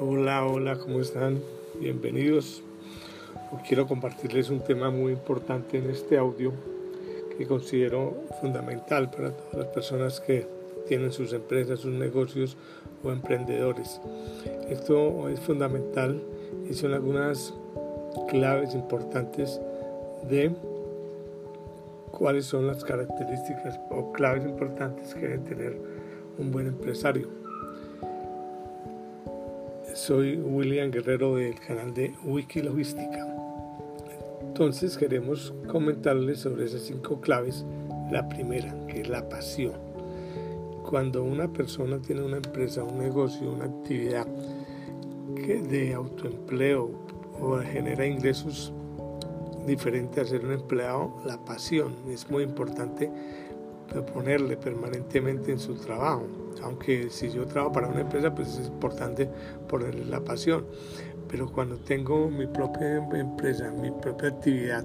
Hola, hola, ¿cómo están? Bienvenidos. quiero compartirles un tema muy importante en este audio que considero fundamental para todas las personas que tienen sus empresas, sus negocios o emprendedores. Esto es fundamental y son algunas claves importantes de cuáles son las características o claves importantes que debe tener un buen empresario. Soy William Guerrero del canal de Wiki Logística. Entonces queremos comentarles sobre esas cinco claves. La primera, que es la pasión. Cuando una persona tiene una empresa, un negocio, una actividad de autoempleo o genera ingresos diferente a ser un empleado, la pasión es muy importante ponerle permanentemente en su trabajo. Aunque si yo trabajo para una empresa, pues es importante ponerle la pasión. Pero cuando tengo mi propia empresa, mi propia actividad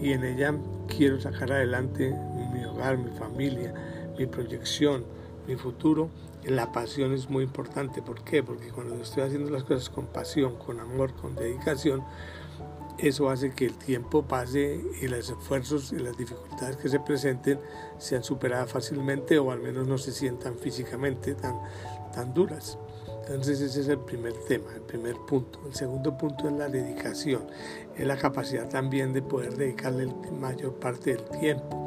y en ella quiero sacar adelante mi hogar, mi familia, mi proyección, mi futuro, la pasión es muy importante. ¿Por qué? Porque cuando estoy haciendo las cosas con pasión, con amor, con dedicación, eso hace que el tiempo pase y los esfuerzos y las dificultades que se presenten sean superadas fácilmente o al menos no se sientan físicamente tan, tan duras. Entonces ese es el primer tema, el primer punto. El segundo punto es la dedicación, es la capacidad también de poder dedicarle la mayor parte del tiempo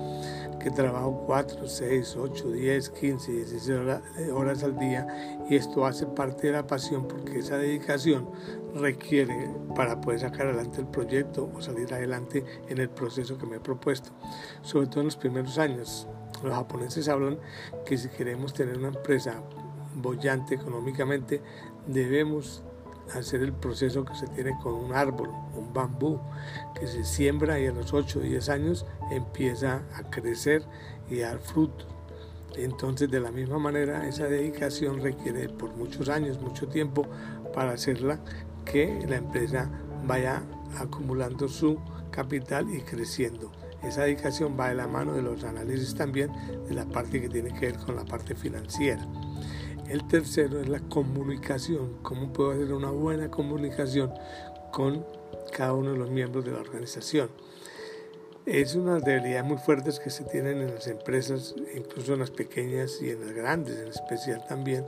que trabajo 4, 6, 8, 10, 15, 16 horas, al día y esto hace parte de la pasión porque esa dedicación requiere para poder sacar adelante el proyecto o salir adelante en el proceso que me he propuesto, sobre todo en los primeros años. Los japoneses hablan que si queremos tener una empresa bollante económicamente, debemos hacer el proceso que se tiene con un árbol, un bambú, que se siembra y a los 8 o 10 años empieza a crecer y a dar fruto. Entonces, de la misma manera, esa dedicación requiere por muchos años, mucho tiempo para hacerla que la empresa vaya acumulando su capital y creciendo. Esa dedicación va de la mano de los análisis también de la parte que tiene que ver con la parte financiera. El tercero es la comunicación. ¿Cómo puedo hacer una buena comunicación con cada uno de los miembros de la organización? Es una debilidad muy fuertes que se tienen en las empresas, incluso en las pequeñas y en las grandes en especial también,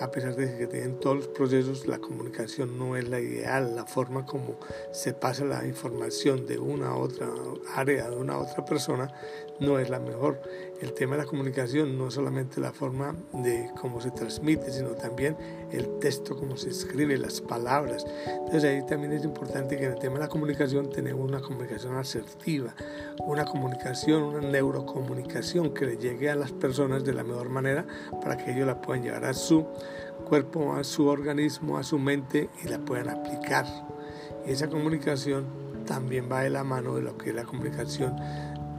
a pesar de que tienen todos los procesos, la comunicación no es la ideal, la forma como se pasa la información de una a otra área, de una a otra persona, no es la mejor. El tema de la comunicación no es solamente la forma de cómo se transmite, sino también el texto, cómo se escribe, las palabras. Entonces ahí también es importante que en el tema de la comunicación tenemos una comunicación asertiva, una comunicación, una neurocomunicación que le llegue a las personas de la mejor manera para que ellos la puedan llevar a su cuerpo, a su organismo, a su mente y la puedan aplicar. Y esa comunicación también va de la mano de lo que es la comunicación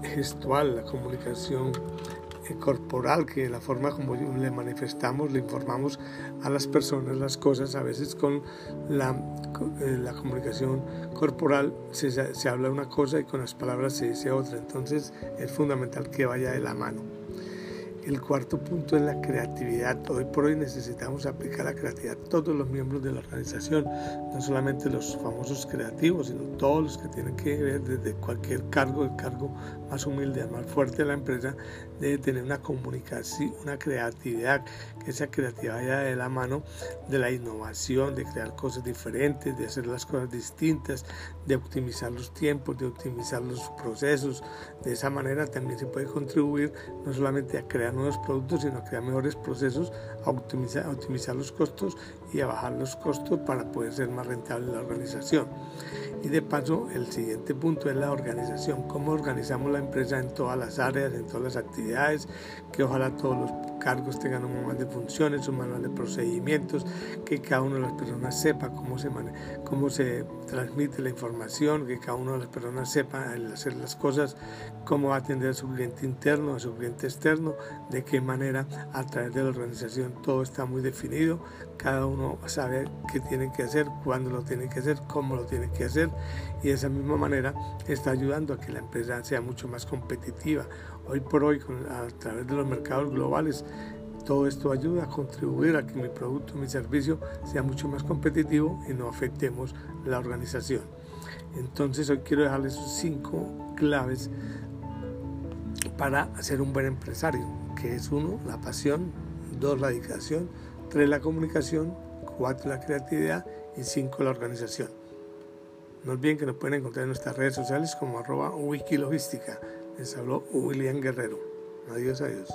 gestual, la comunicación eh, corporal, que la forma como le manifestamos, le informamos a las personas las cosas, a veces con la, eh, la comunicación corporal se, se habla una cosa y con las palabras se dice otra, entonces es fundamental que vaya de la mano. El cuarto punto es la creatividad. Hoy por hoy necesitamos aplicar la creatividad todos los miembros de la organización, no solamente los famosos creativos, sino todos los que tienen que ver desde cualquier cargo, el cargo más humilde, más fuerte de la empresa, debe tener una comunicación, una creatividad, que esa creatividad vaya de la mano de la innovación, de crear cosas diferentes, de hacer las cosas distintas, de optimizar los tiempos, de optimizar los procesos. De esa manera también se puede contribuir no solamente a crear nuevos productos, sino a crear mejores procesos, a optimizar, a optimizar los costos y a bajar los costos para poder ser más rentable la organización. Y de paso, el siguiente punto es la organización, cómo organizamos la empresa en todas las áreas, en todas las actividades, que ojalá todos los cargos tengan un manual de funciones, un manual de procedimientos, que cada una de las personas sepa cómo se, cómo se transmite la información, que cada una de las personas sepa hacer las cosas, cómo a atender a su cliente interno, a su cliente externo, de qué manera a través de la organización todo está muy definido, cada uno sabe qué tiene que hacer, cuándo lo tiene que hacer, cómo lo tiene que hacer y de esa misma manera está ayudando a que la empresa sea mucho más competitiva. Hoy por hoy, a través de los mercados globales, Todo esto ayuda a contribuir a que mi producto, mi servicio sea mucho más competitivo y no afectemos la organización. Entonces hoy quiero dejarles cinco claves para ser un buen empresario, que es uno, la pasión, dos, la dedicación, tres, la comunicación, cuatro, la creatividad y cinco, la organización. No olviden que nos pueden encontrar en nuestras redes sociales como arroba wikilogística. Les habló William Guerrero. Adiós, adiós.